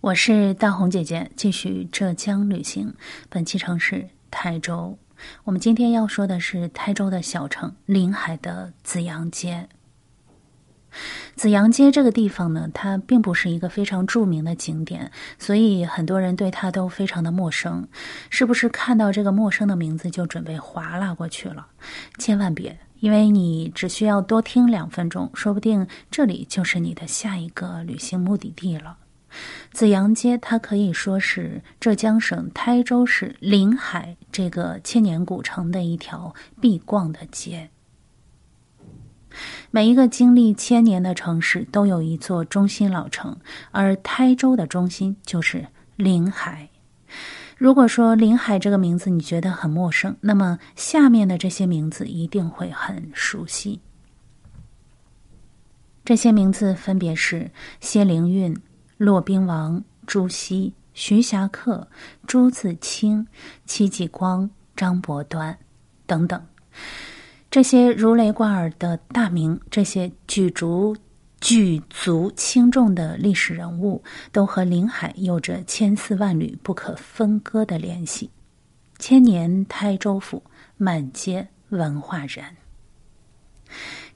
我是大红姐姐，继续浙江旅行。本期城市台州，我们今天要说的是台州的小城临海的紫阳街。紫阳街这个地方呢，它并不是一个非常著名的景点，所以很多人对它都非常的陌生。是不是看到这个陌生的名字就准备划拉过去了？千万别，因为你只需要多听两分钟，说不定这里就是你的下一个旅行目的地了。紫阳街，它可以说是浙江省台州市临海这个千年古城的一条必逛的街。每一个经历千年的城市都有一座中心老城，而台州的中心就是临海。如果说临海这个名字你觉得很陌生，那么下面的这些名字一定会很熟悉。这些名字分别是谢灵运。骆宾王、朱熹、徐霞客、朱自清、戚继光、张伯端等等，这些如雷贯耳的大名，这些举足举足轻重的历史人物，都和临海有着千丝万缕不可分割的联系。千年台州府，满街文化人。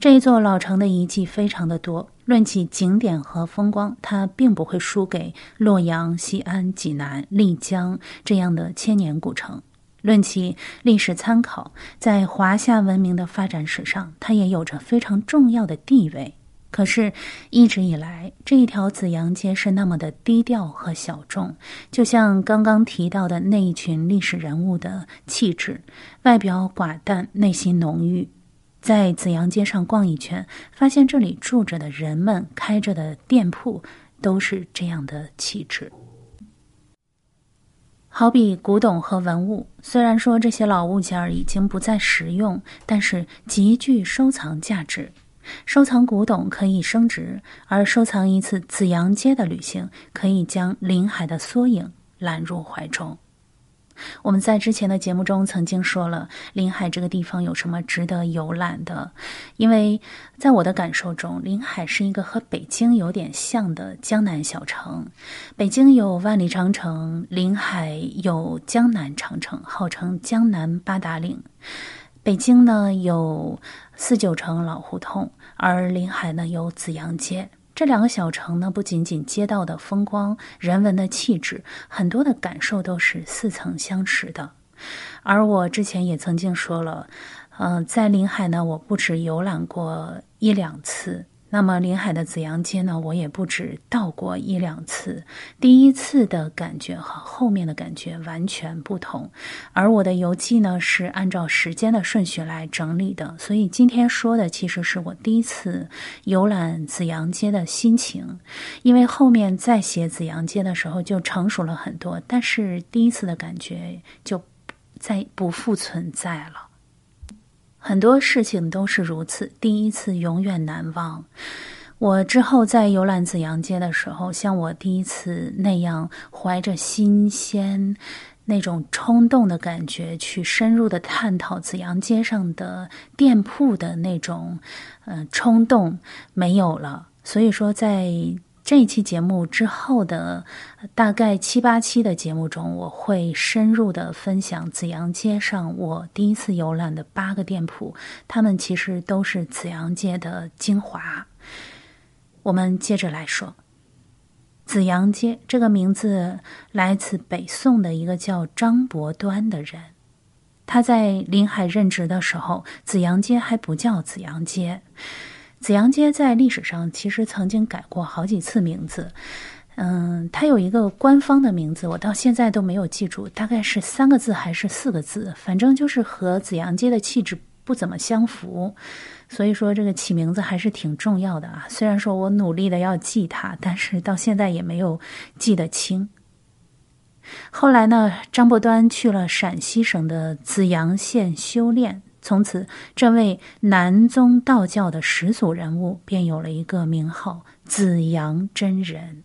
这一座老城的遗迹非常的多，论起景点和风光，它并不会输给洛阳、西安、济南、丽江这样的千年古城。论起历史参考，在华夏文明的发展史上，它也有着非常重要的地位。可是，一直以来，这一条紫阳街是那么的低调和小众，就像刚刚提到的那一群历史人物的气质，外表寡淡，内心浓郁。在紫阳街上逛一圈，发现这里住着的人们、开着的店铺都是这样的气质。好比古董和文物，虽然说这些老物件儿已经不再实用，但是极具收藏价值。收藏古董可以升值，而收藏一次紫阳街的旅行，可以将临海的缩影揽入怀中。我们在之前的节目中曾经说了，临海这个地方有什么值得游览的？因为在我的感受中，临海是一个和北京有点像的江南小城。北京有万里长城，临海有江南长城，号称江南八达岭。北京呢有四九城老胡同，而临海呢有紫阳街。这两个小城呢，不仅仅街道的风光、人文的气质，很多的感受都是似曾相识的。而我之前也曾经说了，嗯，在临海呢，我不止游览过一两次。那么临海的紫阳街呢，我也不止到过一两次。第一次的感觉和后面的感觉完全不同。而我的游记呢，是按照时间的顺序来整理的，所以今天说的其实是我第一次游览紫阳街的心情。因为后面再写紫阳街的时候就成熟了很多，但是第一次的感觉就再不复存在了。很多事情都是如此，第一次永远难忘。我之后在游览紫阳街的时候，像我第一次那样，怀着新鲜、那种冲动的感觉，去深入的探讨紫阳街上的店铺的那种，呃，冲动没有了。所以说，在。这一期节目之后的大概七八期的节目中，我会深入的分享紫阳街上我第一次游览的八个店铺，他们其实都是紫阳街的精华。我们接着来说，紫阳街这个名字来自北宋的一个叫张伯端的人，他在临海任职的时候，紫阳街还不叫紫阳街。紫阳街在历史上其实曾经改过好几次名字，嗯，它有一个官方的名字，我到现在都没有记住，大概是三个字还是四个字，反正就是和紫阳街的气质不怎么相符，所以说这个起名字还是挺重要的啊。虽然说我努力的要记它，但是到现在也没有记得清。后来呢，张伯端去了陕西省的紫阳县修炼。从此，这位南宗道教的始祖人物便有了一个名号——紫阳真人。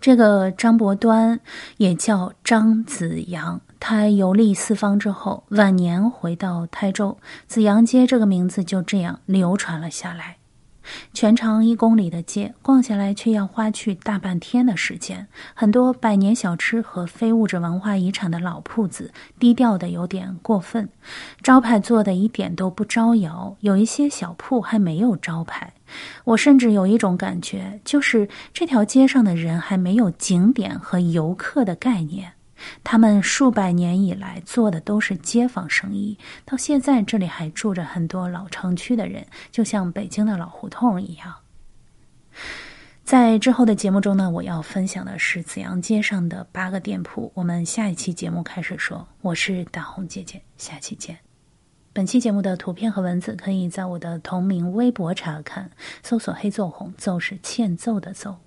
这个张伯端也叫张子阳，他游历四方之后，晚年回到台州，紫阳街这个名字就这样流传了下来。全长一公里的街，逛下来却要花去大半天的时间。很多百年小吃和非物质文化遗产的老铺子，低调的有点过分，招牌做的一点都不招摇。有一些小铺还没有招牌。我甚至有一种感觉，就是这条街上的人还没有景点和游客的概念。他们数百年以来做的都是街坊生意，到现在这里还住着很多老城区的人，就像北京的老胡同一样。在之后的节目中呢，我要分享的是紫阳街上的八个店铺。我们下一期节目开始说。我是大红姐姐，下期见。本期节目的图片和文字可以在我的同名微博查看，搜索“黑奏红”，奏是欠揍的奏。